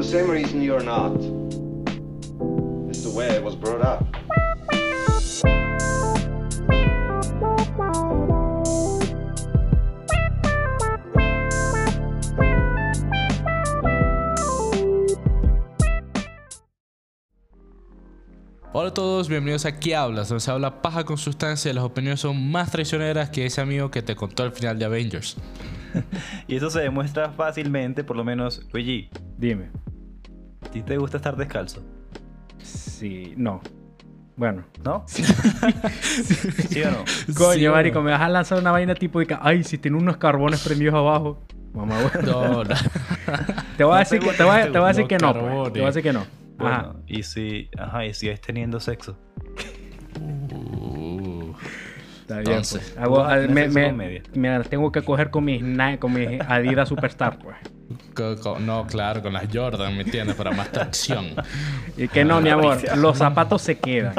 the same reason you're not. It's the way I was brought up. Hola a todos, bienvenidos a Aquí Hablas, donde se habla paja con sustancia y las opiniones son más traicioneras que ese amigo que te contó al final de Avengers. Y eso se demuestra fácilmente, por lo menos, Luigi, Dime. ¿A ti te gusta estar descalzo? Sí, no. Bueno. ¿No? ¿Sí o no? Coño, Sí, marico, me vas a lanzar una vaina tipo de que, ay, si tiene unos carbones prendidos abajo. Mamá, bueno. No, no. Te voy a No decir que, te voy a, gusta, te voy a decir no que no, pues. carbones. Te voy a decir que no. Ajá. Bueno, y si, ajá, y si es teniendo sexo. Uh, Está bien, entonces, pues. Hago- ¿cómo tienes me, sexo me- me las tengo que coger con mis, con mis Adidas Superstar, pues. Co- co- no, claro, con las Jordan, ¿me entiendes? Para más tracción. Y que no, mi amor, los zapatos se quedan.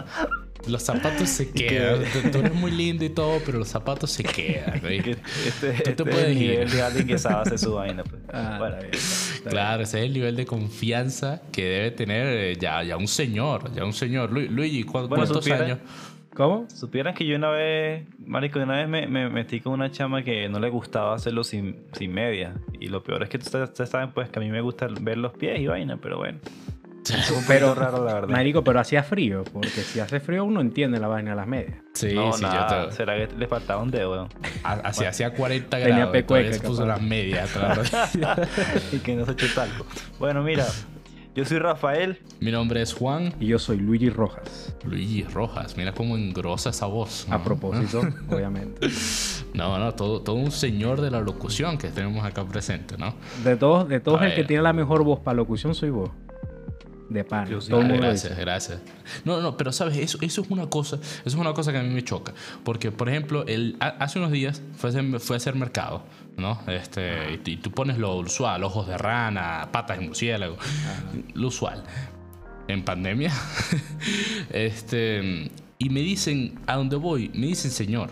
Los zapatos se quedan. Tú, tú eres muy lindo y todo, pero los zapatos se quedan, Este, Tú te este es puedes el ir. nivel de alguien que sabe hacer su vaina. Pues. Ah, Bueno, está bien, está bien. Claro, ese es el nivel de confianza que debe tener eh, ya, ya un señor, ya un señor. Lu- Luigi, ¿cu- Bueno, ¿cuántos años? ¿Cómo? Supieran que yo una vez, marico, una vez me, me metí con una chama que no le gustaba hacerlo sin, sin media. Y lo peor es que ustedes, saben, pues, que a mí me gusta ver los pies y vaina, pero bueno. Es un Pero, raro, la verdad. Marico, pero hacía frío, porque si hace frío uno entiende la vaina de las medias. Sí, no, sí, nada, yo te... ¿Será que le faltaba un dedo, weón? Ha- Hacía, hacía 40 Tenía grados. y pecueca, puso las medias. atrás. y que no se eche talco. Bueno, mira, yo soy Rafael. Mi nombre es Juan Y yo soy Luigi Rojas. Luigi Rojas. Mira cómo engrosa esa voz. A propósito, obviamente. No, no, todo, todo un señor de la locución que tenemos acá presente, ¿no? De todos, de todos el que tiene la mejor voz para locución soy vos. De pan. Yo. Todo gracias, dice. gracias. No, no, pero sabes, eso, eso es una cosa, eso es una cosa que a mí me choca. Porque, por ejemplo, el, ha- hace unos días fue a hacer, fue a hacer mercado, ¿no? Este, y, y tú pones lo usual, ojos de rana, patas de murciélago, lo usual. En pandemia, este, y me dicen, ¿a dónde voy? Me dicen señor.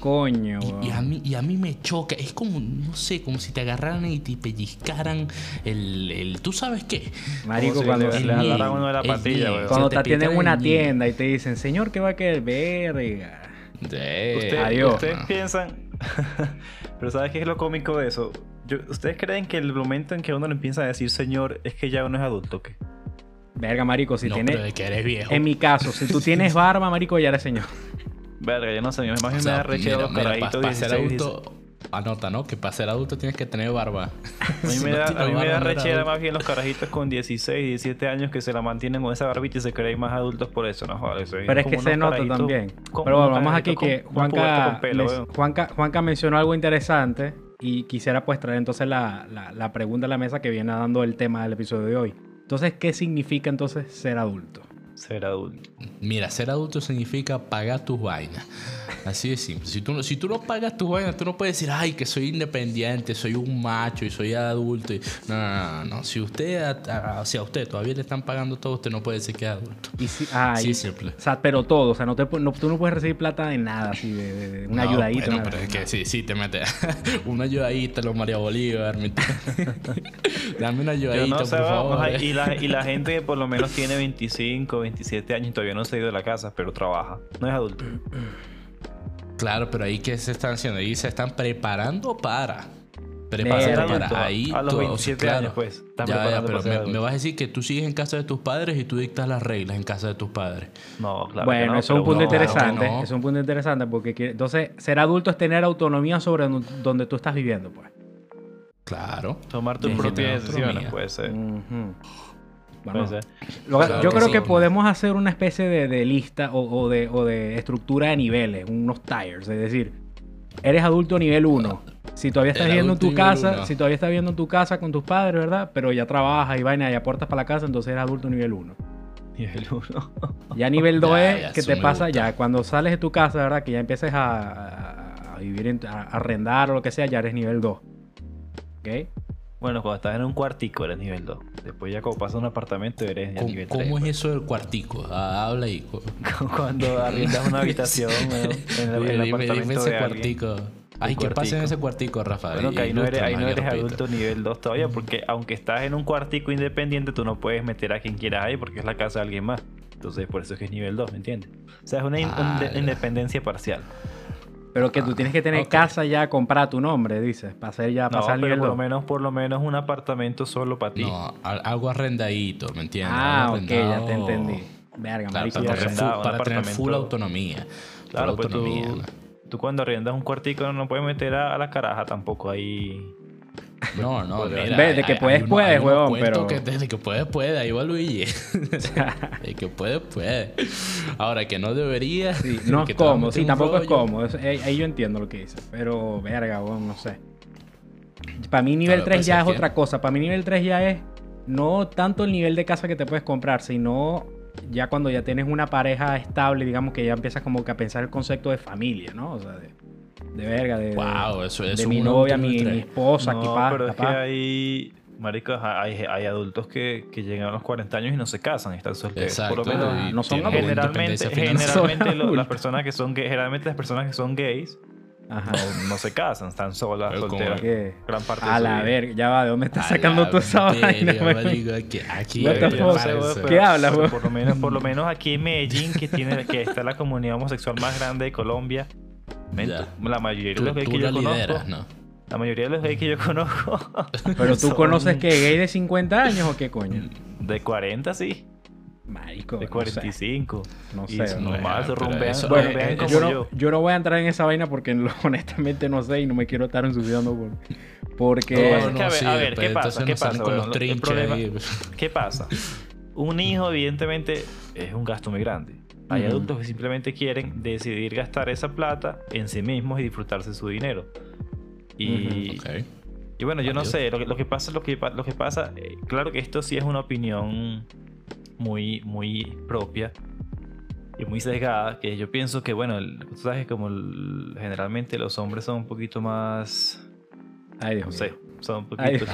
Coño, Y, y a mí, y a mí me choca. Es como, no sé, como si te agarraran y te pellizcaran el... el ¿Tú sabes qué? Marico, si cuando, le, el le miedo, agarran uno de la el patilla, miedo. weón. cuando te te atienden una tienda y te dicen, señor, ¿qué va a querer? Verga. Usted- adiós. Ustedes no. piensan, pero ¿sabes qué es lo cómico de eso? Yo- ¿Ustedes creen que el momento en que uno le empieza a decir señor es que ya uno es adulto? ¿qué? Verga, marico, si no, tienes... pero de que eres viejo. En mi caso, si tú tienes barba, marico, ya eres señor. Verga, yo no sé, O bien me sea, da rechero los carajitos para ser 16, adulto, anota, ¿no? Que para ser adulto tienes que tener barba. A mí Si me no da, a mí me barba, da no eres rechera más bien los carajitos con 16, 17 años que se la mantienen con esa barbita y se creen más adultos por eso, ¿no? Joder, eso Pero es que se nota también. Pero bueno, vamos aquí que Juanca, pelo. Juanca, Juanca mencionó algo interesante y quisiera pues traer entonces la, la- la pregunta a la mesa que viene dando el tema del episodio de hoy. Entonces, ¿qué significa entonces ser adulto? Ser adulto. Mira, ser adulto significa pagar tus vainas. Así de simple. Si tú, no- si tú no pagas tus vainas, tú no puedes decir, ay, que soy independiente, soy un macho y soy adulto. y- No, no, no, no. Si usted, a, a- si a usted todavía le están pagando todo, usted no puede decir que es adulto. Y si, ah, y- simple. O sea, pero todo, o sea, no te, no- tú no puedes recibir plata de nada, así, de, de- de una No, ayudadita. Bueno, pero es que sí, sí, te metes una ayudadita, los María Bolívar. Dame una ayudadita, no sé, por favor. y, la, y la gente que por lo menos tiene 25, 27 años y todavía no se ha ido de la casa, pero trabaja. No es adulto. Claro, pero ahí que se están haciendo, ahí se están preparando para. Preparando adulto, para ahí. a los todo, 27 claro. años, pues. Están Ya, ya, pero me, vas a decir que tú sigues en casa de tus padres y tú dictas las reglas en casa de tus padres. No, claro. bueno, no, eso es un punto interesante. no. Es un punto interesante porque quiere- entonces ser adulto es tener autonomía sobre donde tú estás viviendo, pues. Claro. Tomar tus propias decisiones, puede ser. Puede Bueno, ser. lo- Claro yo que creo sí. que podemos hacer una especie de, de lista o, o de, o de estructura de niveles, unos tires, es decir, eres adulto nivel 1. Si todavía estás viviendo en tu casa, uno. si todavía estás viviendo en tu casa con tus padres, ¿verdad? Pero ya trabajas y vaina y aportas para la casa, entonces eres adulto nivel 1. Nivel 1. Ya nivel 2 Ya, es que te pasa gusta. ya cuando sales de tu casa, ¿verdad? Que ya empieces a, a- a vivir, en, a arrendar o lo que sea, ya eres nivel 2. ¿Ok? Bueno, cuando estás en un cuartico eres nivel 2. Después ya como pasas a un apartamento eres ya ¿Cómo, nivel 3. cómo es eso del cuartico? Ah, habla co- Cuando arriendas una habitación en el, en el Dime, dime apartamento ese de alguien. cuartico. Ay, Un ¿qué pasa en ese cuartico, Rafa? Bueno, que ahí no eres, ahí no eres adulto nivel 2 todavía, porque aunque estás en un cuartico independiente, tú no puedes meter a quien quieras ahí porque es la casa de alguien más. Entonces, por eso es que es nivel 2, ¿me entiendes? O sea, es una Ah, independencia parcial. Pero que tú tienes que tener casa ya comprada a tu nombre, dices, para hacer ya, No, pasar pero por lo 2. menos, por lo menos un apartamento solo para ti. No, al- algo arrendadito, ¿me entiendes? Ah, ok, ya te entendí. Verga, Claro, para, tener full, para tener full autonomía. Full Claro, pues tú, autonomía. ¿no? tú cuando arriendas un cuartico no puedes meter a, a la caraja tampoco ahí. No, no, Podría- mira. Ve, de que hay- puedes, hay puedes, hay huevón, pero- que desde que puedes, puede. Ahí va Luigi. de que puede, puede. Ahora, que no debería. Sí, no es cómodo, sí, tampoco es cómodo. eso- ahí, ahí yo entiendo lo que dices. Pero, verga, weón, no sé. Para mí nivel Claro, 3 pues ya es es que- otra cosa. Para mí nivel 3 ya es no tanto el nivel de casa que te puedes comprar, sino ya cuando ya tienes una pareja estable, digamos que ya empiezas como que a pensar el concepto de familia, ¿no? O sea, de, de verga, de, Wow, eso, eso de es mi novia, mi, mi esposa, no, capaz, pero es que capaz. hay. Marico, hay, hay adultos que, que llegan a los 40 años y no se casan, están solteros. Exacto. Por lo menos, no son generalmente, generalmente lo- las personas que son gays, generalmente las personas que son gays Ajá. no, no se casan, están solas, Pero solteras. Gran parte de A su la verga, ya va, ¿de dónde estás A sacando la tú esa vaina? aquí, aquí, ¿Qué hablas? Por lo menos, por lo menos aquí en Medellín, que tiene, que está la comunidad homosexual más grande de Colombia. La mayoría de los gays que yo conozco, ¿no? la mayoría de los gays que yo conozco, Pero tú son conoces que gay de 50 años o qué coño? de 40 sí, Marico, de no sé. 45. No sé, no, pero rumbean, eso- Bueno, eh, como yo, no, yo. yo no voy a entrar en esa vaina porque lo- honestamente no sé y no me quiero estar ensuciando por, porque No, que a ver, a ver, ¿qué pasa? ¿Qué pasa, con los trinches problema-. ¿Qué pasa? Un hijo, evidentemente, es un gasto muy grande. Hay adultos que simplemente quieren decidir gastar esa plata en sí mismos y disfrutarse su dinero. Y, Ok. y bueno, yo no Adiós. sé, lo que, lo que pasa, lo que, lo que pasa, eh, claro que esto sí es una opinión muy, muy propia y muy sesgada, que yo pienso que, bueno, el- tú sabes que como el- generalmente los hombres son un poquito más, Ay, Dios no mío. sé, son un poquito...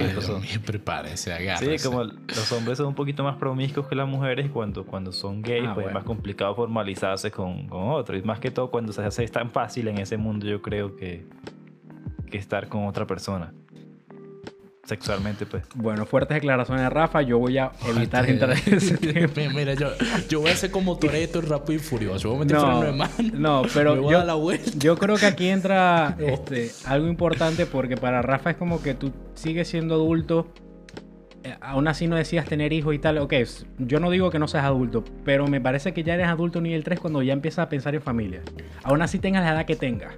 Prepárense, Sí, agárrense. como el- los hombres son un poquito más promiscuos que las mujeres cuando, cuando son gays, Ah, pues es más complicado formalizarse con, con otro. Y más que todo cuando se hace tan fácil en ese mundo, yo creo que, que estar con otra persona. Sexualmente, pues. Bueno, fuertes declaraciones de Rafa, yo voy a evitar entrar en ese tema. Mira, yo, yo voy a hacer como Toreto rápido y furioso. Voy a meter freno de No, mano. no, me pero voy a yo, dar la vuelta. yo creo que aquí entra este, algo importante porque para Rafa es como que tú sigues siendo adulto, eh, aún así no decías tener hijos y tal. Ok, yo no digo que no seas adulto, pero me parece que ya eres adulto nivel 3 cuando ya empiezas a pensar en familia. Aún así tengas la edad que tengas.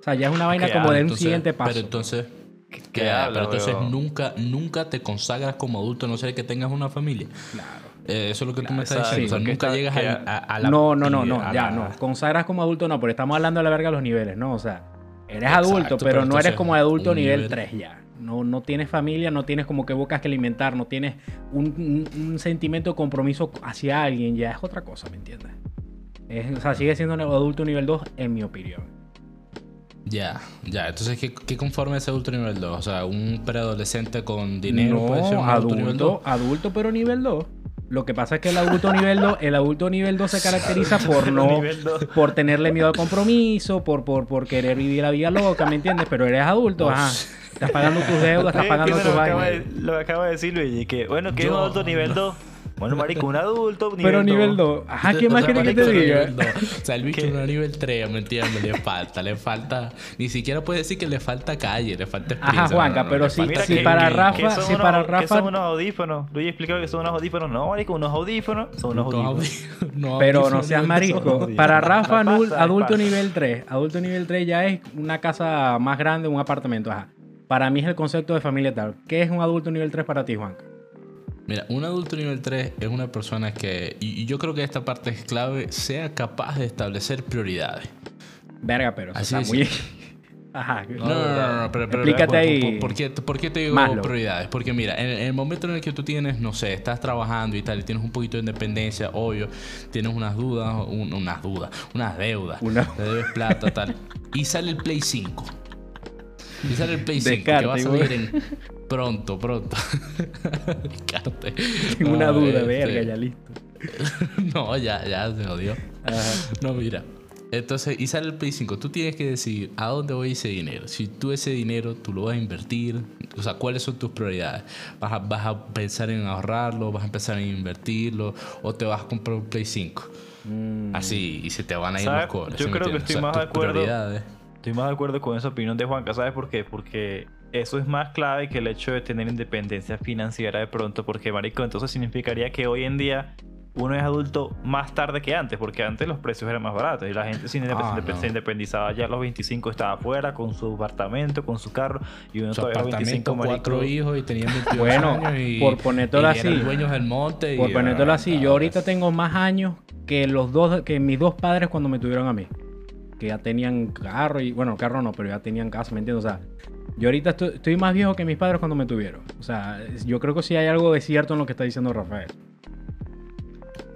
O sea, ya es una vaina como ah, de un siguiente paso. Pero entonces, ¿Qué, pero entonces nunca, nunca te consagras como adulto, no ser que tengas una familia. Claro. Eh, eso es lo que tú me estás diciendo. O sea, nunca está- llegas a, a- a la. no, no, no, no, ya la- no. Consagras como adulto no, pero estamos hablando de la verga de los niveles, ¿no? O sea, eres Exacto, adulto, pero, pero no eres como adulto nivel, nivel- 3 ya. No, no tienes familia, no tienes como que bocas que alimentar, no tienes un, un- un sentimiento de compromiso hacia alguien, ya es otra cosa, ¿me entiendes? Es- o sea, sigue siendo un adulto nivel 2, en mi opinión. Ya, ya. Entonces, ¿qué, qué conforme ese adulto nivel 2? O sea, un preadolescente con dinero no, puede ser un adulto, nivel 2. adulto, adulto, pero nivel 2. Lo que pasa es que el adulto nivel 2, el adulto nivel 2 se caracteriza por no, por tenerle miedo al compromiso, por, por, por querer vivir la vida loca, ¿me entiendes? Pero eres adulto, ajá. Estás pagando tus deudas, estás pagando que tus vainas. de, lo acaba de decir Luigi, que bueno, que es un adulto nivel 2. Bueno, marico, un adulto nivel Pero 2. nivel 2. Ajá, ¿qué más quieres que te marico, diga? O sea, el bicho no es nivel 3, ¿me entiendes? Le falta, le falta. Ni siquiera puede decir que le falta calle, le falta experiencia. Ajá, Juanca, pero le sí, sí, que- para que- Rafa- unos- para Que Rafa- son unos audífonos. Luigi explicó que son unos audífonos. No, marico, unos audífonos son unos No, audífonos. no, Pero no seas dos. Para Rafa, adulto pasa. nivel 3. Adulto nivel 3 ya es una casa más grande, un apartamento. Ajá. Para mí es el concepto de familia tal. ¿Qué es un adulto nivel 3 para ti, Juanca? Mira, un adulto nivel 3 es una persona que, y yo creo que esta parte es clave, sea capaz de establecer prioridades. Verga, pero Así está es, muy... Ajá. No, no, no, no, pero, pero- Explícate ¿por- ahí. ¿por, por qué, por qué te digo Maslow. prioridades? Porque mira, en, en el momento en el que tú tienes, no sé, estás trabajando y tal, y tienes un poquito de independencia, obvio, tienes unas dudas, un- unas dudas, unas deudas, Una- te debes plata, tal, y sale el Play 5. Y sale el Play 5, que va a salir en... Pronto, pronto. Tengo una duda, este, verga, ya listo. No, ya, ya se jodió. Ajá. No, mira. Entonces, y sale el Play 5. Tú tienes que decidir a dónde voy ese dinero. Si tú ese dinero, tú lo vas a invertir. O sea, ¿cuáles son tus prioridades? ¿Vas a, vas a pensar en ahorrarlo? ¿Vas a empezar en invertirlo? ¿O te vas a comprar un Play 5? Mm. Así, y se te van a ir los cobres. Yo ¿sí me creo que estoy O sea, más de acuerdo. prioridades. Estoy más de acuerdo con esa opinión de Juanca, ¿sabes por qué? Porque eso es más clave que el hecho de tener independencia financiera de pronto, porque marico, entonces significaría que hoy en día uno es adulto más tarde que antes, porque antes los precios eran más baratos y la gente se, independ- Ah, se no. independizaba ya a los 25 estaba afuera con su apartamento, con su carro y uno Su todavía a los 25 apartamento, cuatro marico, hijos y tenían 22 Bueno, años y, por ponértelo así. dueños del monte. Por ponértelo así, yo ahorita tengo más años que los dos, que mis dos padres cuando me tuvieron a mí. Que ya tenían carro y, bueno, carro no, pero ya tenían casa, ¿me entiendes? O sea, yo ahorita estoy, estoy más viejo que mis padres cuando me tuvieron. O sea, yo creo que sí hay algo de cierto en lo que está diciendo Rafael.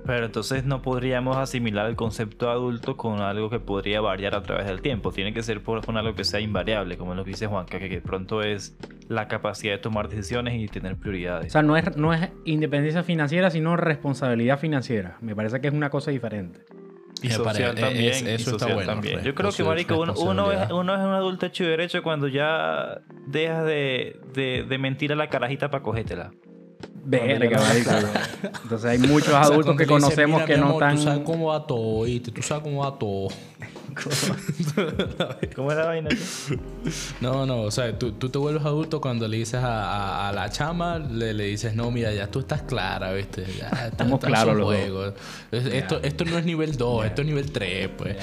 Pero entonces no podríamos asimilar el concepto adulto con algo que podría variar a través del tiempo. Tiene que ser por, con algo que sea invariable, como lo que dice Juanca, que, que pronto es la capacidad de tomar decisiones y tener O prioridades. sea, no es, no es independencia financiera, sino responsabilidad financiera. Me parece que es una cosa diferente. Y Me social pare- también. es- y eso está bueno, también. Yo creo que, marico, uno, uno es, uno es un adulto hecho y derecho cuando ya dejas de, de, de mentir a la carajita para cogértela. Verga, marico. Entonces hay muchos O sea, adultos que conocemos "Mira, que no amor, están... Tú sabes cómo va todo, ¿viste? Tú sabes cómo va todo. ¿Cómo es la vaina? No, no, o sea, tú, tú te vuelves adulto cuando le dices a, a- a la chama, le, le dices, no, mira, ya tú estás clara, ¿viste? Ya, Estamos claros los juegos. Es- Esto, esto no es nivel 2, esto es nivel 3, pues.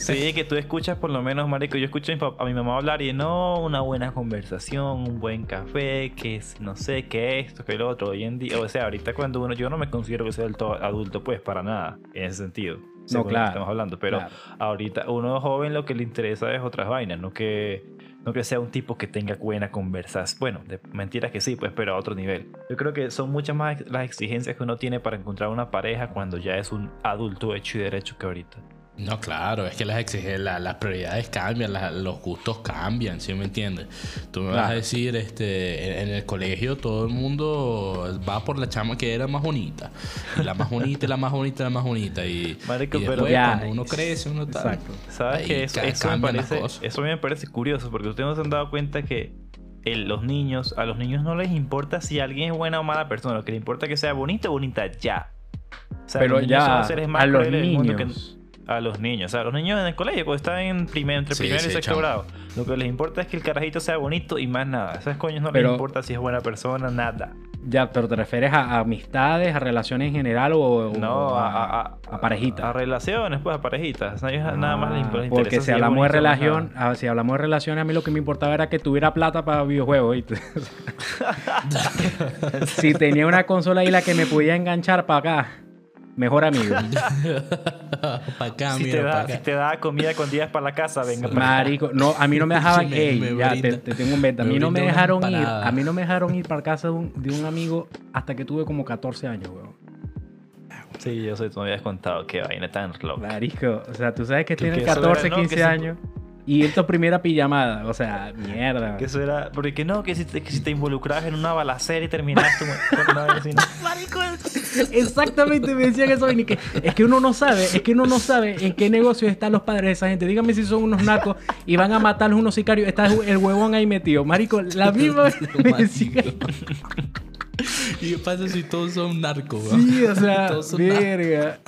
Sí, que tú escuchas por lo menos, marico. Yo escucho a mi, pap- a mi mamá hablar y no, una buena conversación, un buen café, que es, no sé, que esto, que lo otro. Hoy en día, o sea, ahorita cuando uno, yo no me considero que sea del todo adulto, pues, para nada, en ese sentido. Según lo que claro, Estamos hablando, pero claro. ahorita uno joven lo que le interesa es otras vainas, no que, no que sea un tipo que tenga buena conversación. Bueno, de mentiras que sí, pues, pero a otro nivel. Yo creo que son muchas más las exigencias que uno tiene para encontrar una pareja cuando ya es un adulto hecho y derecho que ahorita. No, claro, es que las exige- la- las prioridades cambian, la- los gustos cambian, ¿sí me entiendes? Tú me vas a decir, este, en, en el colegio todo el mundo va por la chama que era más bonita. Y la más bonita, y la más bonita, la más bonita. Y, Marico, y pero- Ya, cuando uno crece, uno tal. Exacto. ¿Sabes que eso, eso me parece, cosas. eso a mí me parece curioso porque ustedes no se han dado cuenta que el- los niños, a los niños no les importa si alguien es buena o mala persona, lo que les importa es que sea bonita o bonita ya. O sea, Pero los niños son ya, los seres más a los crueles del mundo que- niños. A los niños, o sea, los niños en el colegio, cuando están en primer, entre Sí, primero y sexto chamo. grado, lo que les importa es que el carajito sea bonito y más nada. A esos coños no Pero- les importa si es buena persona, nada. Ya, pero ¿te refieres a amistades, a relaciones en general o, o No, a, a, a- a parejitas? A relaciones, pues, a parejitas. A ellos nada más les Ah, interesa Porque si hablamos de relación, ah, si hablamos de relaciones, a mí lo que me importaba era que tuviera plata para videojuegos, ¿viste? si tenía una consola ahí la que me podía enganchar para acá, mejor amigo. para acá, si, te da, para si te da comida con días para la casa, venga para acá. Marico, no, a mí no me dejaban, Sí, me- ey, me ya, te, brinda- te tengo un venta. A me mí no me dejaron ir, a mí no me dejaron ir para casa de un, de un amigo hasta que tuve como 14 años, weón. Sí, yo sé, tú me habías contado qué vaina tan loca. Marico, o sea, tú sabes que tienes que eso 14, era, ¿no? 15 Que si- años y es tu primera pijamada, o sea, mierda. Que eso era, porque no, que si te, que si te involucrabas en una balacera y terminaste con una ¿no? Exactamente me decían eso y que es que uno no sabe, es que uno no sabe en qué negocio están los padres de esa gente. Dígame si son unos narcos y van a matar unos sicarios, está el huevón ahí metido. Marico, la misma vez me decían. ¿Y qué pasa si todos son narcos? Sí, o sea, Todos son narcos.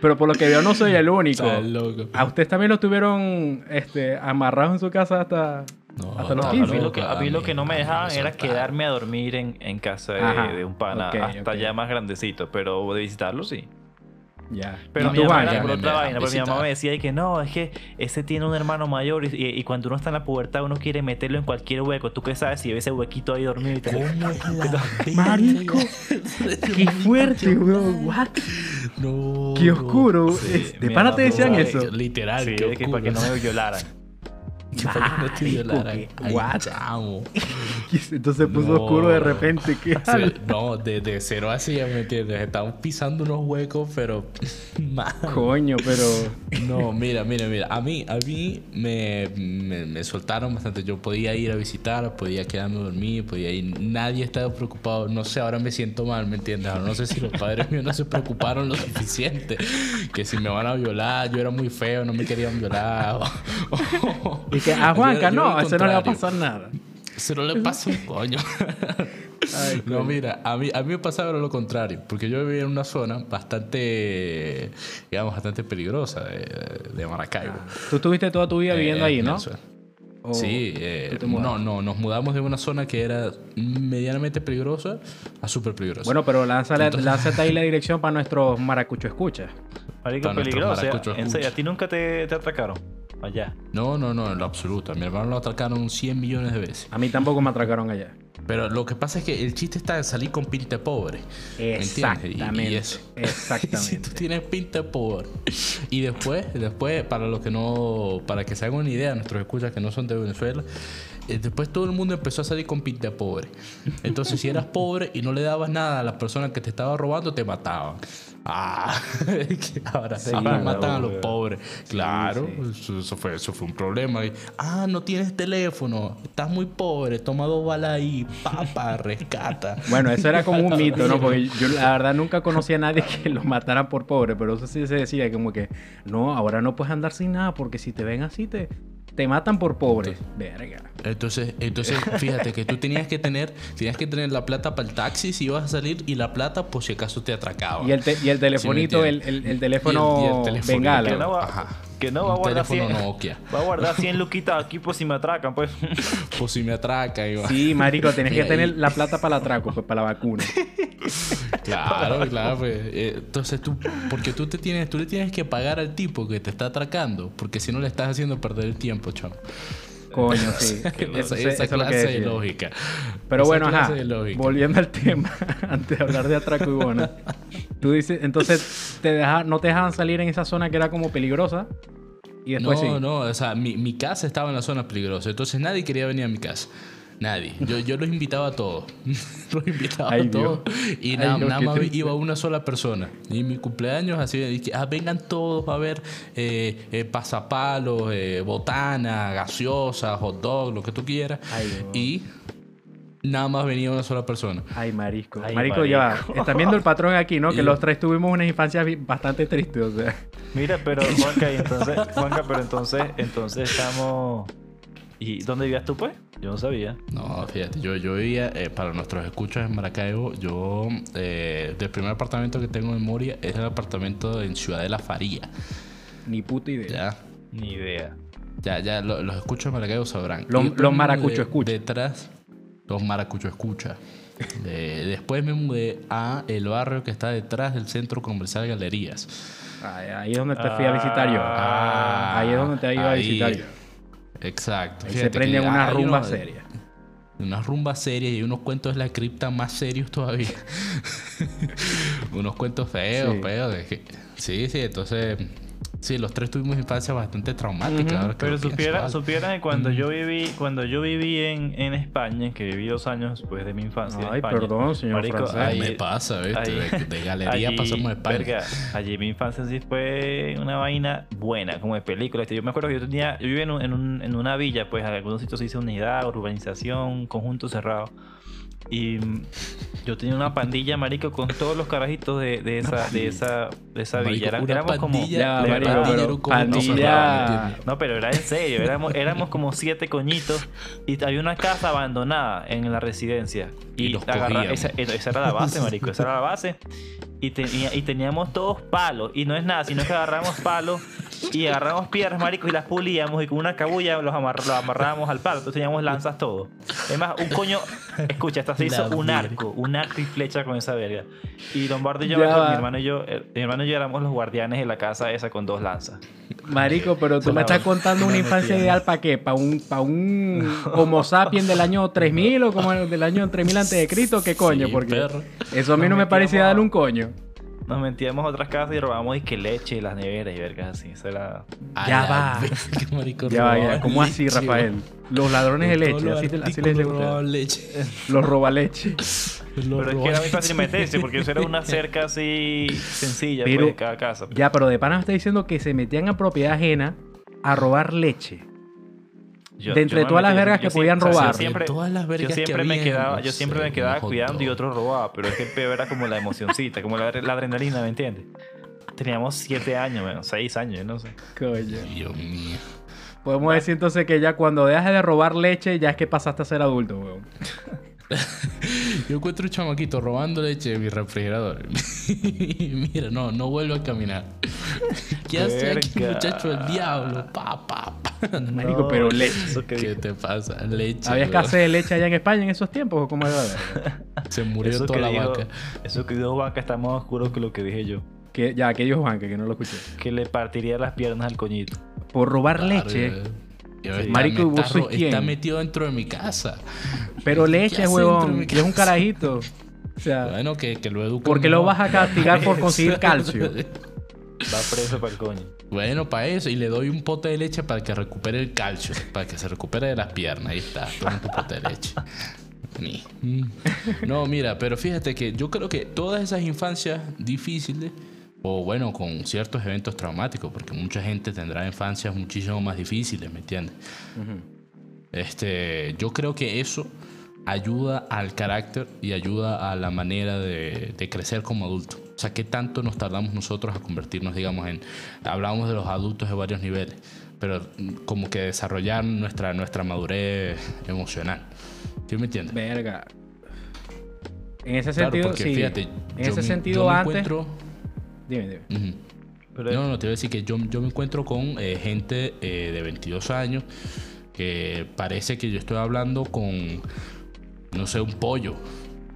Pero por lo que veo no soy el único. Estás loco. A ustedes también lo tuvieron este, amarrados en su casa hasta, No, hasta los No, a 15. mí lo que, a mí lo que no me dejaban era quedarme a dormir en, en casa de, un pana hasta ya más grandecito, pero de visitarlo sí. Ya. Pero ¿Y mi mamá era por otra vaina, porque mi mamá me decía y que no, es que ese tiene un hermano mayor y, y- y cuando uno está en la pubertad uno quiere meterlo en cualquier hueco. ¿Tú qué sabes si ve ese huequito ahí dormido y te... ¿Cómo Marico, qué fuerte, weón. What? No. Qué oscuro. Sí, Es- de pana te decían eso. Literal, Sí, qué es que para que no me violaran. Que para que no te Marico, violaran. ¿qué? Ay, What? chamo. Entonces se puso No. oscuro de repente. ¿Qué no, de, de cero así, ¿me entiendes? Estamos pisando unos huecos, pero... mal. Coño, pero. No, mira, mira, mira. A mí, a mí me, me, me soltaron bastante. Yo podía ir a visitar, podía quedarme a dormir, podía ir. Nadie estaba preocupado. No sé, ahora me siento mal, ¿me entiendes? Ahora no sé si los padres míos no se preocuparon lo suficiente. Que si me van a violar, yo era muy feo, no me querían violar. o- o- Y que a Juanca, Yo- yo no, a ese no le va a pasar nada. Se no le pasa un coño. Ay, No, mira, a mí, a mí me pasaba lo contrario, porque yo vivía en una zona bastante, digamos, bastante peligrosa de, de Maracaibo. Tú estuviste toda tu vida viviendo Eh, ahí, ¿no? O- Sí, eh, no, no, nos mudamos de una zona que era medianamente peligrosa a súper peligrosa. Bueno, pero lánzale, Entonces- lánzate ahí la dirección para nuestros maracucho escuchas. Marico, peligroso. serio, escucha. ¿a ti nunca te, te atracaron? Allá. no, no, no, en lo absoluto. A mi hermano lo atracaron 100 millones de veces. A mí tampoco me atracaron allá. Pero lo que pasa es que el chiste está en salir con pinta pobre. ¿me entiendes? Y- Exactamente. Y, eso. si tú Exactamente. tienes pinta pobre. Y después, después, para los que no, para que se hagan una idea, nuestros escuchas que no son de Venezuela, después todo el mundo empezó a salir con pinta de pobre. Entonces, si eras pobre y no le dabas nada a la persona que te estaba robando, te mataban. Ah, que ahora Sí, matan a los pobres. Claro, sí. Eso, eso fue, eso fue un problema. Ah, no tienes teléfono, estás muy pobre, toma dos balas ahí, papa, rescata. Bueno, eso era como un mito, ¿no? Porque yo la verdad nunca conocí a nadie que lo mataran por pobre, pero eso sí se decía como que, no, ahora no puedes andar sin nada porque si te ven así te, te matan por pobre. Verga. Entonces, entonces, fíjate que tú tenías que tener, tenías que tener la plata para el taxi si ibas a salir y la plata por si acaso te atracaban. Y el, te- y el telefonito, el, el, el teléfono Y el- y el teléfono, bengala. Ajá. Que no va a guardar teléfono 100, Nokia. Va a guardar 100 luquitas aquí por si me atracan, pues. Por si me atracan. va. Sí, marico, tenés que Mira, tener la plata para el atraco, pues para la vacuna. Claro, claro. Pues, eh, entonces tú, porque tú te tienes, tú le tienes que pagar al tipo que te está atracando, porque si no le estás haciendo perder el tiempo, chamo. Coño, sí. esa esa eso clase de lógica. Pero Esa bueno, ajá, volviendo al tema, antes de hablar de atraco y bono. Tú dices, entonces, te deja, no te dejaban salir en esa zona que era como peligrosa. Y No, después sí. no, o sea, mi, mi casa estaba en la zona peligrosa, entonces nadie quería venir a mi casa. Nadie. Yo, yo los invitaba a todos. los invitaba Ay, a todos. Y Ay, nada, más triste. iba una sola persona. Y mi cumpleaños así, que, ah, vengan todos a ver eh, eh, pasapalos, eh, botana, gaseosa, hot dog, lo que tú quieras. Ay, no. Y nada más venía una sola persona. Ay, marisco. Ay, marico, ya. Están viendo el patrón aquí, ¿no? Que Y- los tres tuvimos una infancia bi- bastante triste, o sea. Mira, pero Juanca, y entonces, Juanca, pero entonces, entonces estamos. ¿Y dónde vivías tú, pues? Yo no sabía. No, fíjate, yo, yo vivía, eh, para nuestros escuchas en Maracaibo, yo, eh, del primer apartamento que tengo en memoria es el apartamento en Ciudad de la Faría. Ni puta idea. Ya, Ni idea. ya, ya, lo- los escuchos de Maracaibo sabrán. Los- los me maracucho mudé escucha. Detrás, los maracucho escucha. De- después me mudé a el barrio que está detrás del centro comercial Galerías. Ahí es donde te fui a visitar yo. Ah, ahí es donde te iba a visitar yo. Exacto. Ahí se prenden que una hay rumba unos- seria. Unas rumbas serias y unos cuentos de la cripta más serios todavía. unos cuentos feos, Sí. feos. de que- Sí, sí, entonces. Sí, los tres tuvimos infancia bastante traumática. Pero pienso, supiera, supieran que cuando yo viví, cuando yo viví en, en España, que viví dos años después de mi infancia. en Ay, España, perdón, señor francés. Ahí me pasa, ¿viste? ahí- de, de galería allí, pasamos a España. verga, allí mi infancia sí fue una vaina buena, como de película. Yo me acuerdo que yo tenía, yo vivía en, un- en, un- en una villa, pues en algunos sitios se dice unidad, urbanización, conjunto cerrado. Y yo tenía una pandilla, marico, con todos los carajitos de, de esa, de esa, de esa Marico, villa. Era- éramos como. pandilla de marico, pero pandilla- cerrado, ¿me entiendes? No, pero era en serio, éramos, éramos como siete coñitos y había una casa abandonada en la residencia. Y Y, los agarra- esa, esa era la base, marico, esa era la base. Y, tenía, y teníamos todos palos, y no es nada, sino que agarramos palos y agarramos piedras, marico, y las pulíamos y con una cabulla los, amarr- los amarrábamos al palo. Entonces teníamos lanzas todo. Es más, un coño, escucha, hasta se hizo La un verga. arco, un arco y flecha con esa verga. Y Lombardo y yo, mi hermano y yo, eh, mi hermano y yo éramos los guardianes de la casa esa con dos lanzas. Marico, pero tú me estás contando una infancia ideal para qué? ¿Para un, para un Homo sapiens del año 3000 o como el del año 3000 antes de Cristo? ¿Qué coño? Sí, Porque perro. eso a mí no me a- darle un coño. Nos metíamos a otras casas y robábamos y que leche y las neveras y vergas así. Eso era. Ya va. marico, Ya va, ya. ¿Cómo así, leche, Rafael? Los ladrones de leche, los así, así les robaban leche. Los robaleche. Los Pero es que era muy fácil leche. meterse porque eso era una cerca así sencilla Pero- pues, de cada casa. Ya, pero de pana me está diciendo que se metían a propiedad ajena a robar leche. Yo- de entre yo me todas las vergas que podían robar. Yo siempre, Todas las yo vergas que siempre me quedaba, yo siempre me quedaba cuidando y otro robaba, pero es que el peor era como la emocioncita, como la, la adrenalina, ¿me entiendes? Teníamos siete años, menos, seis años, no sé. Coño. Dios mío. Podemos decir entonces que ya cuando dejas de robar leche, ya es que pasaste a ser adulto, weón. Yo encuentro un chamaquito robando leche de mi refrigerador. Mira, no, no vuelvo a caminar. ¿Qué hace aquí, muchacho? El diablo. Pa, pa, pa. Marico, pero leche. ¿Qué te pasa? Leche. ¿Había escasez de leche allá en España en esos tiempos o cómo era? Se murió eso toda la dijo, vaca. Eso que dijo Vaca está más oscuro que lo que dije yo. Que, ya, que dijo Juan, que no lo escuché. Que le partiría las piernas al coñito. Por robar leche. Yo, Sí. está- Marico, ¿y me vos está, quién? metido dentro de mi casa. Pero ¿Qué leche, huevón. Y es un carajito. O sea, Bueno, que, que lo eduque. ¿por qué lo vas a castigar por conseguir calcio? Va preso para el coño. Bueno, para eso. Y le doy un pote de leche para que recupere el calcio. Para que se recupere de las piernas. Ahí está. Toma tu pote de leche. Ni. Mm. No, mira, pero fíjate que yo creo que todas esas infancias difíciles, o bueno, con ciertos eventos traumáticos, porque mucha gente tendrá infancias muchísimo más difíciles, ¿me entiendes? Este, yo creo que eso ayuda al carácter y ayuda a la manera de, de crecer como adulto. O sea, ¿qué tanto nos tardamos nosotros a convertirnos, digamos, en... Hablamos de los adultos de varios niveles, pero como que desarrollar nuestra, nuestra madurez emocional. ¿Sí me entiendes? Verga. En ese Claro, sentido, porque sí. fíjate, en yo ese me- sentido, yo antes. encuentro- Dime, dime. Pero No, no, te voy a decir que yo, yo me encuentro con eh, gente eh, de 22 años que parece que yo estoy hablando con, no sé, un pollo.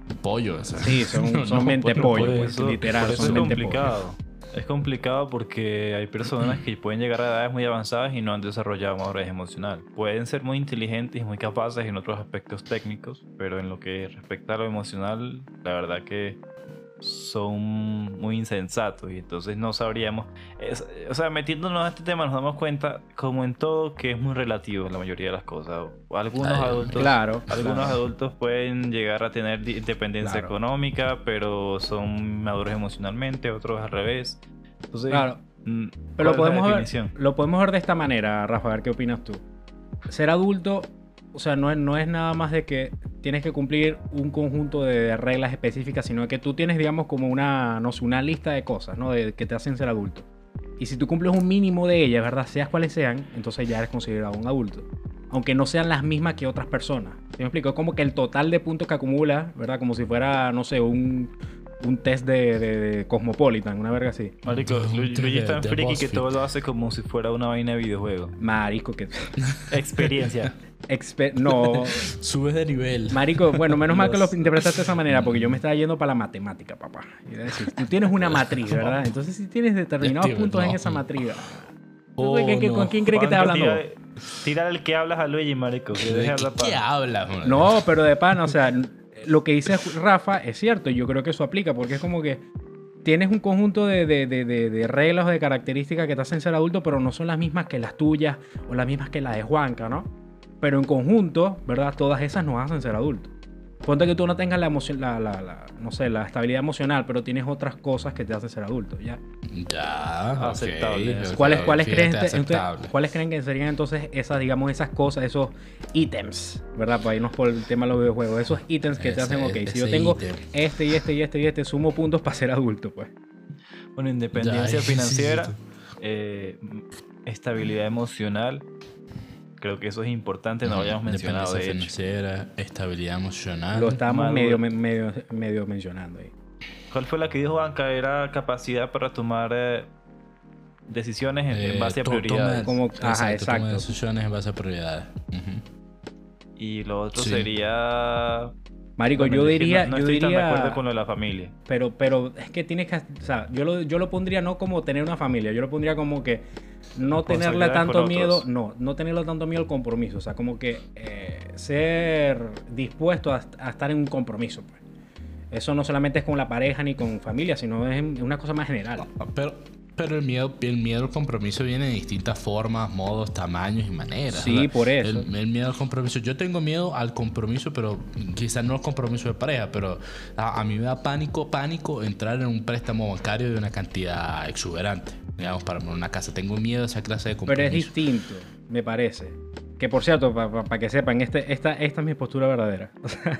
Un pollo, o sea. Sí, son, No, son no, mente pollo, pues, eso- literal. por eso son es pollo. complicado. Es complicado porque hay personas que pueden llegar a edades muy avanzadas y no han desarrollado madurez emocional. Pueden ser muy inteligentes y muy capaces en otros aspectos técnicos, pero en lo que respecta a lo emocional, la verdad que son muy insensatos y entonces no sabríamos. es- o sea, metiéndonos a este tema nos damos cuenta, como en todo, que es muy relativo la mayoría de las cosas. Algunos adultos Claro. algunos claro. adultos pueden llegar a tener independencia Claro. económica, pero son maduros emocionalmente, otros al revés. Entonces, Claro. mm, Pero lo ¿cuál es la podemos, ver, lo podemos ver de esta manera, Rafa, a ver qué opinas tú. Ser adulto, o sea, no es, no es nada más de que tienes que cumplir un conjunto de reglas específicas, sino que tú tienes, digamos, como una, no sé, una lista de cosas, ¿no? De, que te hacen ser adulto. Y si tú cumples un mínimo de ellas, ¿verdad? Seas cuales sean, entonces ya eres considerado un adulto. Aunque no sean las mismas que otras personas. ¿Sí me explico? Es como que el total de puntos que acumula, ¿verdad? Como si fuera, no sé, un, un test de, de- de Cosmopolitan, una verga así. Marico, Luigi es tan friki que todo lo hace como si fuera una vaina de videojuego. Marico, que... Experiencia. Exper- no, Subes de nivel. Marico, bueno, menos mal que lo Los- interpretaste de esa manera, porque yo me estaba yendo para la matemática, papá. Y decir, tú tienes una matriz, ¿verdad? Entonces, si tienes determinados puntos en esa matriz. Oh, ¿Con quién- no. ¿Con quién cree que estás hablando? Tira, tira el que hablas a Luigi, marico. Que ¿De qué, hablar qué hablas, man? No, pero de pan, o sea, lo que dice Rafa es cierto, y yo creo que eso aplica, porque es como que tienes un conjunto de, de- de- de- de reglas o de características que te hacen ser adulto, pero no son las mismas que las tuyas o las mismas que las de Juanca, ¿no? Pero en conjunto, ¿verdad? Todas esas nos hacen ser adultos. Ponte que tú no tengas la emoción, la, la- la- no sé, la estabilidad emocional, pero tienes otras cosas que te hacen ser adulto, ¿ya? Ya, Aceptable. ¿Cuáles, cuáles, creen, entonces. ¿Cuáles creen que serían entonces esas, digamos, esas cosas, esos ítems, ¿verdad? Para irnos por el tema de los videojuegos. Esos ítems que te hacen, ok, si yo tengo ítem. este y este y este y este, sumo puntos para ser adulto, pues. Bueno, independencia Ya, financiera, eh, estabilidad emocional. Creo que eso es importante, no lo habíamos mencionado de Independencia hecho. financiera, estabilidad emocional. Lo estábamos medio, me- medio, medio mencionando ahí. ¿Cuál fue la que dijo Banca? Era capacidad para tomar eh, decisiones en, en Eh, base a prioridades. toma- Como- ajá, exacto, toma exacto. decisiones en base a prioridades. Y lo otro Sí. sería... Marico, bueno, yo diría, No, no yo estoy tan de diría, acuerdo con lo de la familia. pero, pero es que tienes que, o sea, yo lo, yo lo pondría no como tener una familia, yo lo pondría como que no tenerle tanto miedo, no, no tenerle tanto miedo al compromiso, o sea, como que eh, ser dispuesto a, a estar en un compromiso, pues. Eso no solamente es con la pareja ni con familia, sino es una cosa más general. Pero, pero el miedo, el miedo al compromiso viene de distintas formas, modos, tamaños y maneras. Sí, ¿verdad? por eso. El, el miedo al compromiso. Yo tengo miedo al compromiso, pero quizás no al compromiso de pareja, pero a, a mí me da pánico, pánico entrar en un préstamo bancario de una cantidad exuberante. Digamos, para una casa. Tengo miedo a esa clase de Pero compromiso. es distinto, me parece. Que por cierto, para que sepan, este, esta, esta es mi postura verdadera. O sea,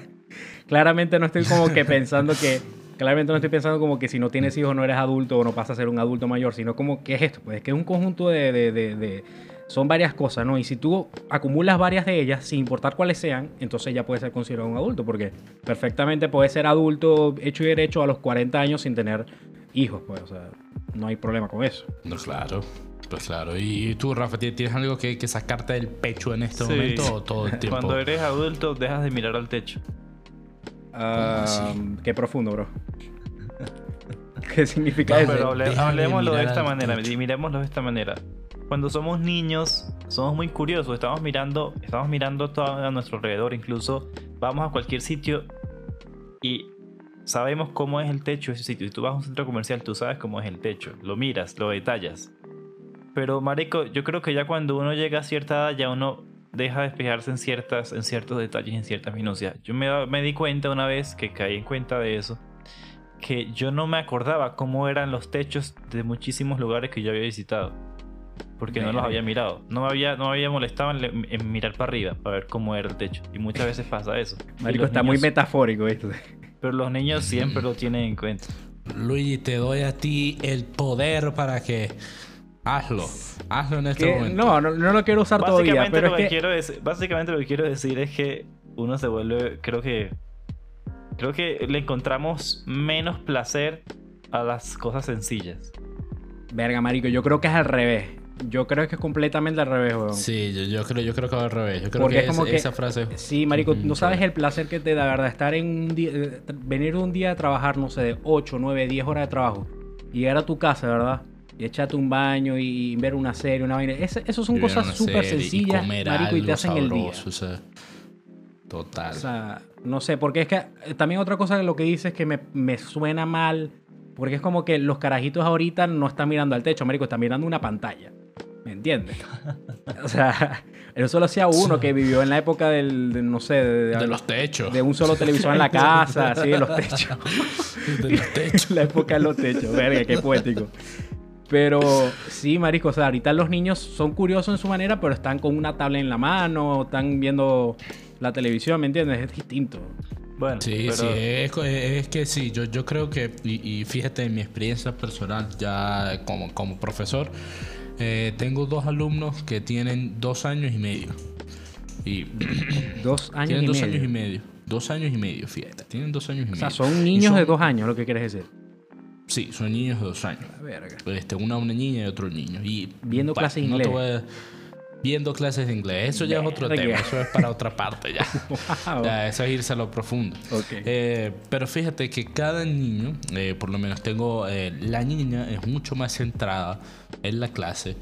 claramente no estoy como que pensando que. Claramente no estoy pensando como que si no tienes hijos no eres adulto o no pasas a ser un adulto mayor, sino como que es esto, pues es que es un conjunto de, de- de- de- son varias cosas, ¿no? Y si tú acumulas varias de ellas, sin importar cuáles sean, entonces ya puedes ser considerado un adulto, porque perfectamente puedes ser adulto hecho y derecho a los 40 años sin tener hijos, pues, o sea, no hay problema con eso. No, claro. Pues claro. ¿Y tú, Rafa, ti- tienes algo que, que sacarte del pecho en este Sí. momento o todo el tiempo? Cuando eres adulto, dejas de mirar al techo. Ah, así? qué profundo, bro. ¿Qué significa No, eso? pero hable- de hablemoslo de mirar esta manera, miremoslo de esta manera. Cuando somos niños, somos muy curiosos, estamos mirando, estamos mirando todo a nuestro alrededor, incluso vamos a cualquier sitio y sabemos cómo es el techo de ese sitio. Si tú vas a un centro comercial, tú sabes cómo es el techo, lo miras, lo detallas. Pero marico, yo creo que ya cuando uno llega a cierta edad, ya uno deja de despejarse en ciertas, en ciertos detalles, en ciertas minucias. Yo me, me di cuenta una vez que caí en cuenta de eso, que yo no me acordaba cómo eran los techos de muchísimos lugares que yo había visitado. Porque no los había mirado. No me había, no me había molestado en, mirar para arriba para ver cómo era el techo. Y muchas veces pasa eso. Marico, está muy metafórico esto. Pero los niños siempre lo tienen en cuenta. Luigi, te doy a ti el poder para que hazlo. Hazlo en este Que- momento. no, no, no lo quiero usar todavía, Básicamente, pero lo es que que... quiero decir, básicamente lo que quiero decir es que uno se vuelve, creo que, creo que le encontramos menos placer a las cosas sencillas. Verga, marico, yo creo que es al revés. Yo creo que es completamente al revés, weón. Sí, yo, yo creo, yo creo que va al revés. Yo creo Porque que, es como es- que- esa frase. Sí, marico, no sabes el placer que te da, ¿verdad? Estar en un día, eh, venir un día a trabajar, no sé, de 8, 9, 10 horas de trabajo. Y llegar a tu casa, ¿verdad? Y echarte un baño y, ver una serie, una vaina. Ese- Eso son cosas súper y sencillas, comer marico, y te hacen el día. sabroso, o sea, total. O sea, no sé, porque es que eh, también otra cosa de lo que dices que me, me suena mal, porque es como que los carajitos ahorita no están mirando al techo, marico, están mirando una pantalla. ¿Me entiendes? o sea, eso lo hacía uno que vivió en la época del, de, no sé, de, de los techos. de un solo televisor en la casa, así de los techos. de los techos. la época de los techos, verga, qué poético. Pero sí, marico, o sea, ahorita los niños son curiosos en su manera, pero están con una tablet en la mano, están viendo la televisión, ¿me entiendes? Es distinto. Bueno, Sí, pero sí, es, que sí, yo, yo creo que, y, y fíjate en mi experiencia personal ya como, como profesor, eh, tengo dos alumnos que tienen dos años y medio. Y Dos años tienen y dos medio. años y medio. Dos años y medio, fíjate. Tienen dos años y O sea, medio. son niños son- de dos años, lo que quieres decir. Sí, son niños de dos años. La verga. Este, una una niña y otro niño. Y, Viendo bueno, clases de no te inglés. voy a- Viendo clases de inglés. Eso ya es otro tema. Eso es para otra parte ya. Wow. Ya, eso es irse a lo profundo. Ok. Eh, pero fíjate que cada niño, eh, por lo menos tengo, eh, la niña es mucho más centrada en la clase.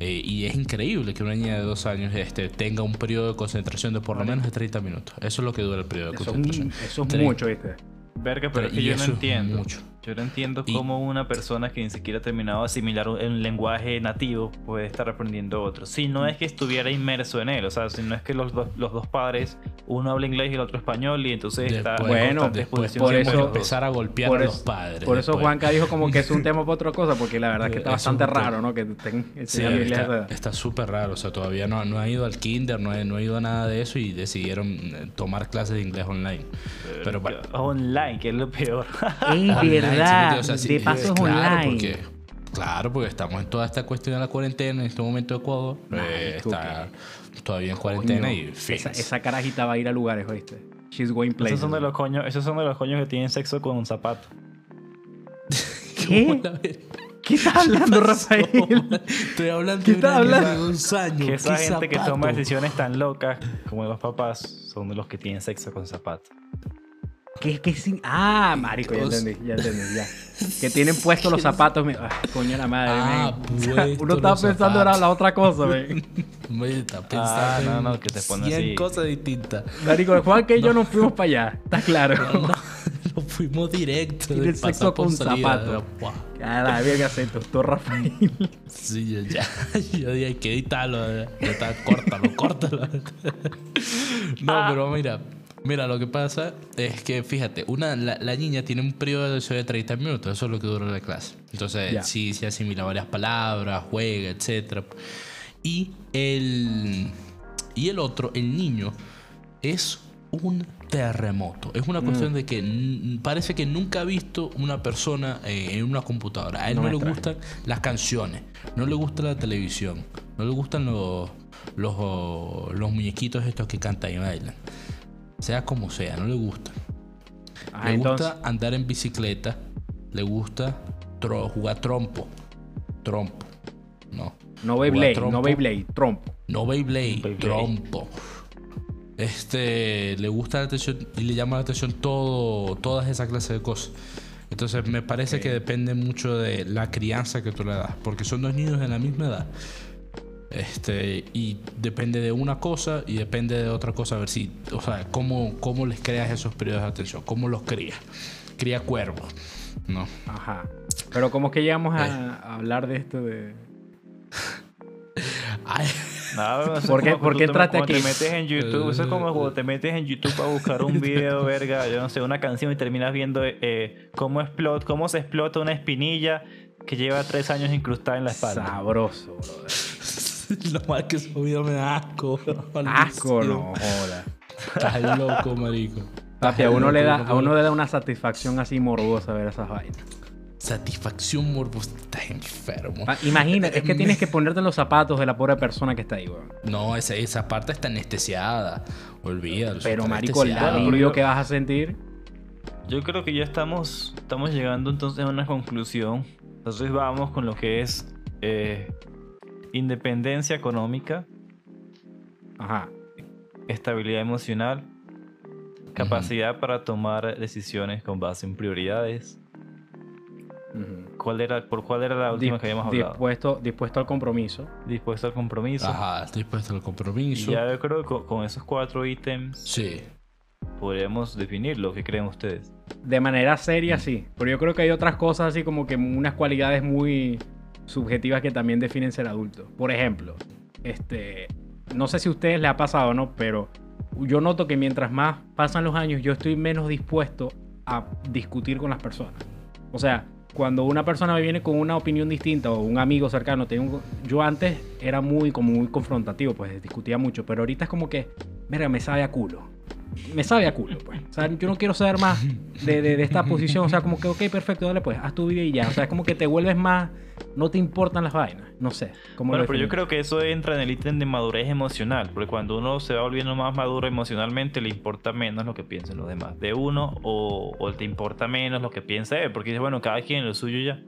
eh, y es increíble que una niña de dos años este, tenga un periodo de concentración de por lo menos de 30 minutos. Eso es lo que dura el periodo de Eso, es- concentración. eso es Tre- mucho, ¿viste? Verga, pero Pero- es que y yo no eso es entiendo. mucho. Yo no entiendo Y- cómo una persona que ni siquiera ha terminado de asimilar un un lenguaje nativo puede estar aprendiendo otro. Si no es que estuviera inmerso en él, o sea, si no es que los, dos- los dos padres, uno habla inglés y el otro español, y entonces está Después, Bueno, después por eso- empezar a golpear por a los padres. Por eso después. Juanca dijo como que es un tema para otra cosa, porque la verdad es que está Eh, bastante un raro, ¿no? Que te estén Sí, está súper raro. O sea, todavía no, no ha ido al kinder, no ha, no ha ido a nada de eso y decidieron eh, tomar clases de inglés online. Pero bueno. Online, que es lo peor. Verdad, o sea, sí, de paso es claro, online. Porque, claro, porque estamos en toda esta cuestión de la cuarentena. En este momento Ecuador eh, está todavía en cuarentena Coño, y esa, esa carajita va a ir a lugares, ¿oíste? She's going places. Esos son de los coños, esos son de los coños que tienen sexo con un zapato. ¿Qué? ¿Qué estás hablando, Rafael? Estoy hablando ¿Qué de estás hablando? de años. Que esa ¿Qué gente que zapato? toma decisiones tan locas como los papás son de los que tienen sexo con zapatos. ¿Qué, qué sin... Ah, marico, ya entendí, ya entendí, ya. Que tienen puestos los zapatos. me- Ah, coño la madre, Ah. O sea, Uno estaba pensando era zapatos. la otra cosa, men. Me está Ah, no, no, que te pone 100 así. cosas distintas. Marico, Juan que yo nos fuimos para allá, está claro. No, no fuimos directo. Tiene de sexo con salida. zapato. Guau. A la verga se tostó Rafael. Sí, yo ya. Yo dije, hay que editarlo. eh. Ya está, córtalo, córtalo. No, pero mira. Mira, lo que pasa es que, fíjate, una, la, la niña tiene un periodo de de 30 minutos, eso es lo que dura la clase. Entonces, Ya. sí, se asimila varias palabras, juega, etc. Y el, y el otro, el niño, es un terremoto. Es una cuestión de que parece que nunca ha visto una persona eh, en una computadora. A él No le gustan las canciones, no le gusta la televisión, no le gustan los, los, los muñequitos estos que cantan y bailan. Sea como sea, no le gusta. Ah, le entonces. gusta andar en bicicleta, le gusta tro- jugar trompo. Trompo. No. No Beyblade, trompo. no Beyblade, trompo. No Beyblade, Beyblade. trompo. Este, le gusta la atención y le llama la atención todo, todas esas clases de cosas. Entonces me parece que depende mucho de la crianza que tú le das, porque son dos niños de la misma edad. Este, y depende de una cosa y depende de otra cosa, a ver si, o sea, cómo, cómo les creas esos periodos de atención, cómo los crías. Cría cuervos, ¿no? Ajá. Pero como que llegamos Eh. a, a hablar de esto de... Ay, Nada, eso es ¿Por qué- como por tú qué te- entraste cuando aquí? te metes en YouTube, eso es como cuando te metes en YouTube a buscar un video, verga, yo no sé, una canción y terminas viendo eh, cómo, explota, cómo se explota una espinilla que lleva tres años incrustada en la espalda. Sabroso, brother. lo mal que ese video me da asco. Asco, no joda. Estás loco, marico. Papi, a uno, le da, Loco, a uno le da una satisfacción así morbosa ver esas vainas. Satisfacción morbosa. Estás enfermo. Pa- Imagínate, es que tienes que ponerte en los zapatos de la pobre persona que está ahí, weón. No, esa, esa parte está anestesiada. Olvídalo. Pero, marico, el alivio que vas a sentir... Yo creo que ya estamos, estamos llegando entonces a una conclusión. Entonces vamos con lo que es eh, independencia económica, Ajá. estabilidad emocional, capacidad para tomar decisiones con base en prioridades. ¿Cuál era, ¿Por cuál era la última que habíamos hablado? dispuesto, dispuesto al compromiso. Dispuesto al compromiso. Ajá, estoy puesto al Y compromiso. ya yo creo que con, con esos cuatro ítems Sí. podríamos definir lo que creen ustedes. De manera seria, sí. Pero yo creo que hay otras cosas así como que unas cualidades muy subjetivas que también definen ser adulto. Por ejemplo, este, no sé si a ustedes les ha pasado, ¿no? Pero yo noto que mientras más pasan los años, yo estoy menos dispuesto a discutir con las personas. O sea, cuando una persona me viene con una opinión distinta o un amigo cercano, tengo yo antes era muy como muy confrontativo, pues discutía mucho, pero ahorita es como que, mira, me sabe a culo. Me sabe a culo, pues. O sea, yo no quiero saber más de, de- de esta posición. O sea, como que, ok, perfecto, dale pues, haz tu vida y ya. O sea, es como que te vuelves más, no te importan las vainas. No sé. ¿cómo Bueno, pero yo creo que eso entra en el ítem de madurez emocional, porque cuando uno se va volviendo más maduro emocionalmente, le importa menos lo que piensen los demás de uno, o, o te importa menos lo que piensa él, porque dice, bueno, cada quien en lo suyo ya.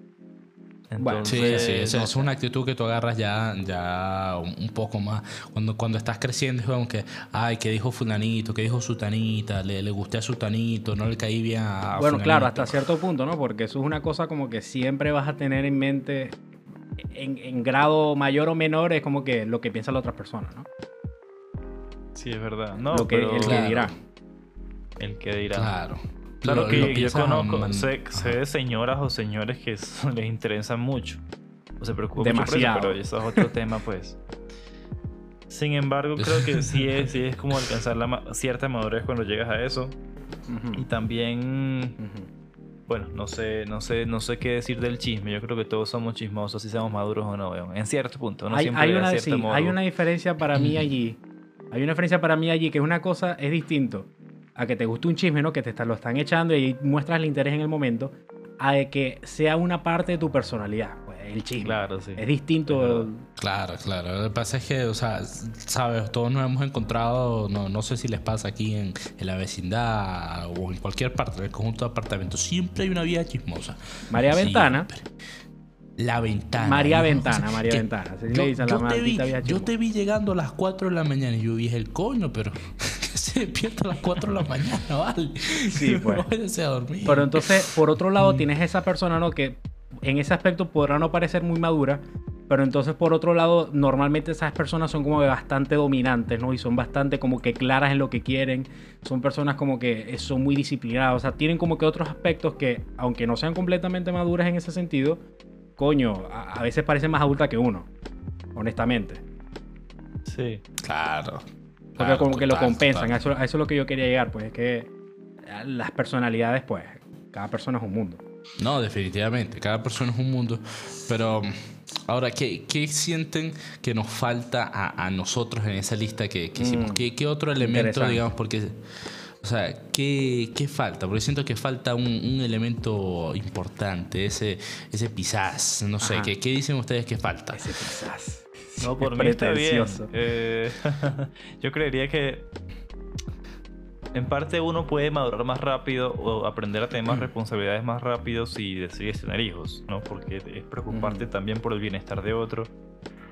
Bueno, Sí, Entonces, sí, esa no es una actitud que tú agarras ya, ya un poco más. Cuando, cuando estás creciendo es como que, ay, que dijo fulanito, que dijo sutanita, le, le gusté a sutanito, no le caí bien a Bueno, claro, hasta cierto punto, ¿no? Porque eso es una cosa como que siempre vas a tener en mente, en, en grado mayor o menor, es como que lo que piensan las otras personas, ¿no? Sí, es verdad. No, lo que, pero el que Claro. dirá. el que dirá. Claro. Claro Lo- que lo yo piensas a conozco, man- sé, sé de señoras o señores que les interesan mucho. O se preocupan mucho por eso, Demasiado. pero eso es otro tema, pues. Sin embargo, creo que sí es, sí es como alcanzar la ma- cierta madurez cuando llegas a eso. Y también, bueno, no sé, no sé, no sé qué decir del chisme. Yo creo que todos somos chismosos, si seamos maduros o no, weón. En cierto punto, no hay, siempre hay a una, cierto sí, hay una diferencia para mí allí. Hay una diferencia para mí allí que es una cosa, es distinto a que te guste un chisme, ¿no? Que te está- lo están echando y muestras el interés en el momento, a de que sea una parte de tu personalidad, pues, el chisme. Claro, sí. Es distinto. Claro, claro. Lo que pasa es que, o sea, sabes, todos nos hemos encontrado, no, no sé si les pasa aquí en, en la vecindad o en cualquier parte, en el conjunto de apartamentos, siempre hay una vieja chismosa. María Ventana. Siempre. La ventana. María ¿no? Ventana, María que Ventana. Así Yo, le dicen yo la te vi, yo te vi llegando a las 4 de la mañana y yo dije el coño, pero se despierta a las 4 de la mañana, ¿vale? Sí, pues. No váyase a dormir. Pero entonces, por otro lado, tienes esa persona, ¿no? Que en ese aspecto podrá no parecer muy madura, Pero entonces, por otro lado, normalmente esas personas son como que bastante dominantes, ¿no? Y son bastante como que claras en lo que quieren. Son personas como que eh, son muy disciplinadas. O sea, tienen como que otros aspectos que, aunque no sean completamente maduras en ese sentido, coño, a, a veces parecen más adultas que uno. Honestamente. Sí. Claro. Porque claro, como que lo compensan. A eso, eso es lo que yo quería llegar, pues es que las personalidades, pues, cada persona es un mundo. No, definitivamente. Cada persona es un mundo. Pero ahora, ¿qué, qué sienten que nos falta a, a nosotros en esa lista que, que hicimos? Mm. ¿Qué, qué otro elemento, digamos, porque... O sea, ¿qué, qué falta? Porque siento que falta un, un elemento importante, ese, ese quizás, no sé. ¿qué, ¿qué dicen ustedes que falta? Ese quizás. No, por Es mí está bien. Eh, yo creería que en parte uno puede madurar más rápido o aprender a tener más responsabilidades más rápido si decides tener hijos, ¿no? Porque es preocuparte Ujú. también por el bienestar de otro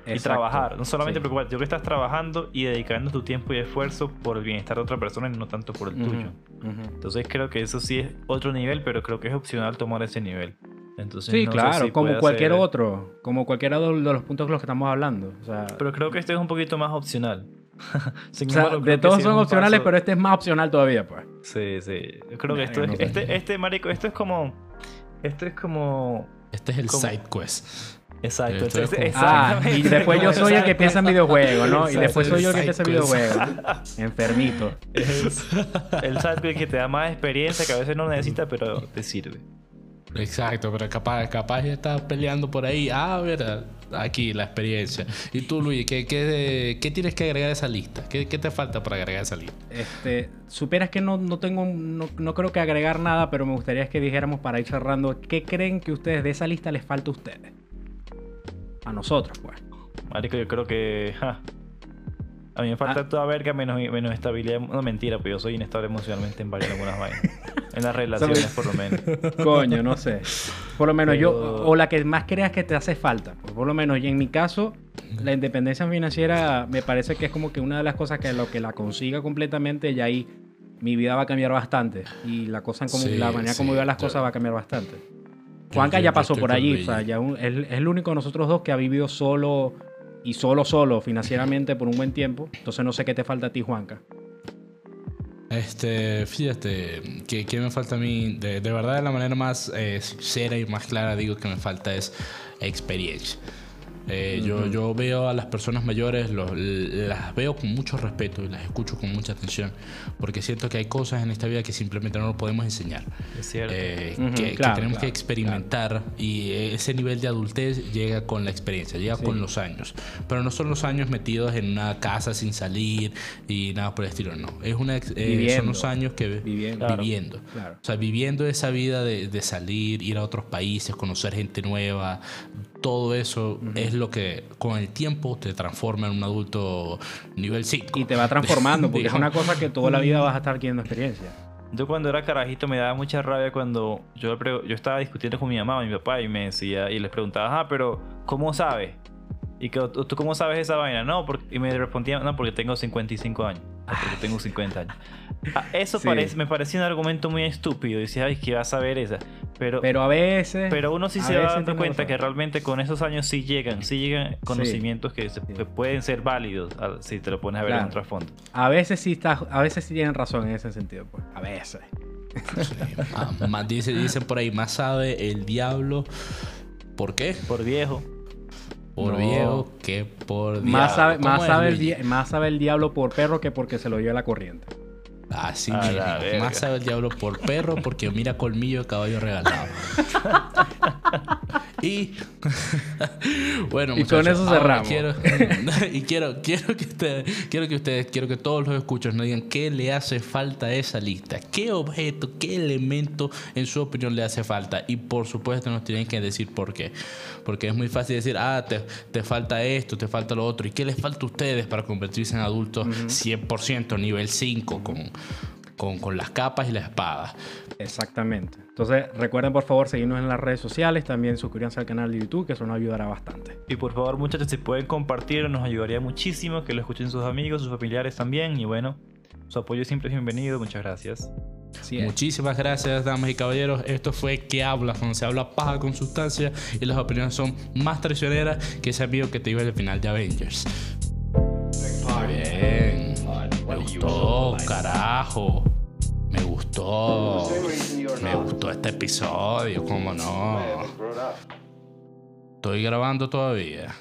y Exacto. trabajar. No solamente Sí. preocuparte, yo que estás trabajando y dedicando tu tiempo y esfuerzo por el bienestar de otra persona y no tanto por el Ujú, tuyo. ujú. Entonces creo que eso sí es otro nivel, pero creo que es opcional tomar ese nivel. Entonces, Sí, no sé claro, si como cualquier ser- otro, como cualquiera de los puntos de los que estamos hablando. O sea, Pero creo que este es un poquito más opcional. Sin o sea, embargo, de todos sí son opcionales, paso- pero este es más opcional todavía, pues. Sí, sí. Yo creo que esto es. sé. Este, este, marico, esto es como. Esto es como. Este es el ¿Cómo? side quest. Exacto. Este- como- Ah, y después yo soy el que piensa en videojuegos, ¿no? Y después soy yo el que piensa en videojuegos. Enfermito. Es el sidequest que te da más experiencia que a veces no necesitas, pero te sirve. Exacto, pero capaz, capaz ya estás peleando por ahí. Ah, mira, aquí la experiencia. Y tú, Luis, ¿qué, qué, qué tienes que agregar a esa lista? ¿Qué, qué te falta para agregar a esa lista? Este, supieras que no, no tengo, no, no creo que agregar nada, pero me gustaría que dijéramos para ir cerrando, ¿qué creen que ustedes de esa lista les falta a ustedes? A nosotros, pues. Marico, yo creo que. ja, a mí me falta Ah. toda verga menos, menos estabilidad. No, mentira, pues yo soy inestable emocionalmente en varias algunas vainas. En las relaciones, por lo menos. Coño, no sé. Por lo menos yo, o la que más creas que te hace falta. Pues por lo menos, y en mi caso, la independencia financiera me parece que es como que una de las cosas que lo que la consiga completamente, y ahí mi vida va a cambiar bastante. Y la cosa en como, Sí, la manera como sí, veo las yo- cosas va a cambiar bastante. Juanca ya pasó por allí, o sea, ya un- es, es el único de nosotros dos que ha vivido solo y solo, solo financieramente por un buen tiempo. Entonces no sé qué te falta a ti, Juanca. Este, fíjate, que, que me falta a mí, de, de verdad, de la manera más eh, sincera y más clara, digo que me falta es experiencia. Eh, yo, yo veo a las personas mayores, los- las veo con mucho respeto y las escucho con mucha atención, porque siento que hay cosas en esta vida que simplemente no nos podemos enseñar. Es cierto. Eh, Ujú, que, que claro, tenemos que claro, experimentar y ese nivel de adultez llega con la experiencia, llega con los años. Pero no son los años metidos en una casa sin salir y nada por el estilo, no. Es una, eh, Viviendo. son los años que Viviendo. Claro. viviendo. Claro. O sea, viviendo esa vida de, de salir, ir a otros países, conocer gente nueva, todo eso es lo que con el tiempo te transforma en un adulto nivel 5. Y te va transformando, porque es una cosa que toda la vida vas a estar adquiriendo experiencia. Yo cuando era carajito me daba mucha rabia cuando yo, yo estaba discutiendo con mi mamá y mi papá y me decía, y les preguntaba, ah, pero ¿cómo sabes? ¿Y que, tú tú cómo sabes esa vaina? No, porque, y me respondían, no, porque tengo 55 años. Porque tengo 50 años. Ah, eso Sí. parece, me parecía un argumento muy estúpido. Y decía, ay, ¿qué vas a ver esa? Pero, pero, Pero a veces. uno sí a se va dando cuenta que realmente con esos años sí llegan, sí llegan conocimientos que, se- que pueden ser válidos ah, si te lo pones a ver en Claro. un trasfondo. A veces sí está, a veces sí tienen razón en ese sentido, pues. A veces. Ah, más dice, dicen por ahí, más sabe el diablo. ¿Por qué? Por viejo. Por No. viejo que por diablo. Más sabe, ¿Cómo más, es, sabe el di- más sabe el diablo por perro que porque se lo lleva la corriente. Así A la mismo. verga. Más sabe el diablo por perro porque mira colmillo de caballo regalado. y bueno, Y con eso cerramos. Quiero, y quiero, quiero que ustedes, quiero que ustedes, quiero que todos los escuchos nos digan qué le hace falta a esa lista, qué objeto, qué elemento en su opinión le hace falta. Y por supuesto nos tienen que decir por qué. Porque es muy fácil decir, ah, te, te falta esto, te falta lo otro. ¿Y qué les falta a ustedes para convertirse en adultos 100% nivel 5 con, con, con las capas y las espadas. Exactamente. Entonces, recuerden por favor seguirnos en las redes sociales, también suscribirse al canal de YouTube, que eso nos ayudará bastante. Y por favor, muchachos, si pueden compartir, nos ayudaría muchísimo que lo escuchen sus amigos, sus familiares también. Y bueno, su apoyo siempre es bienvenido. Muchas gracias. Sí, Muchísimas gracias, damas y caballeros. Esto fue Que Hablas, donde se habla paja con sustancia y las opiniones son más traicioneras que ese amigo que te digo al final de Avengers. Bien. Me gustó, carajo. Me gustó. Me gustó este episodio, cómo no. Estoy grabando todavía.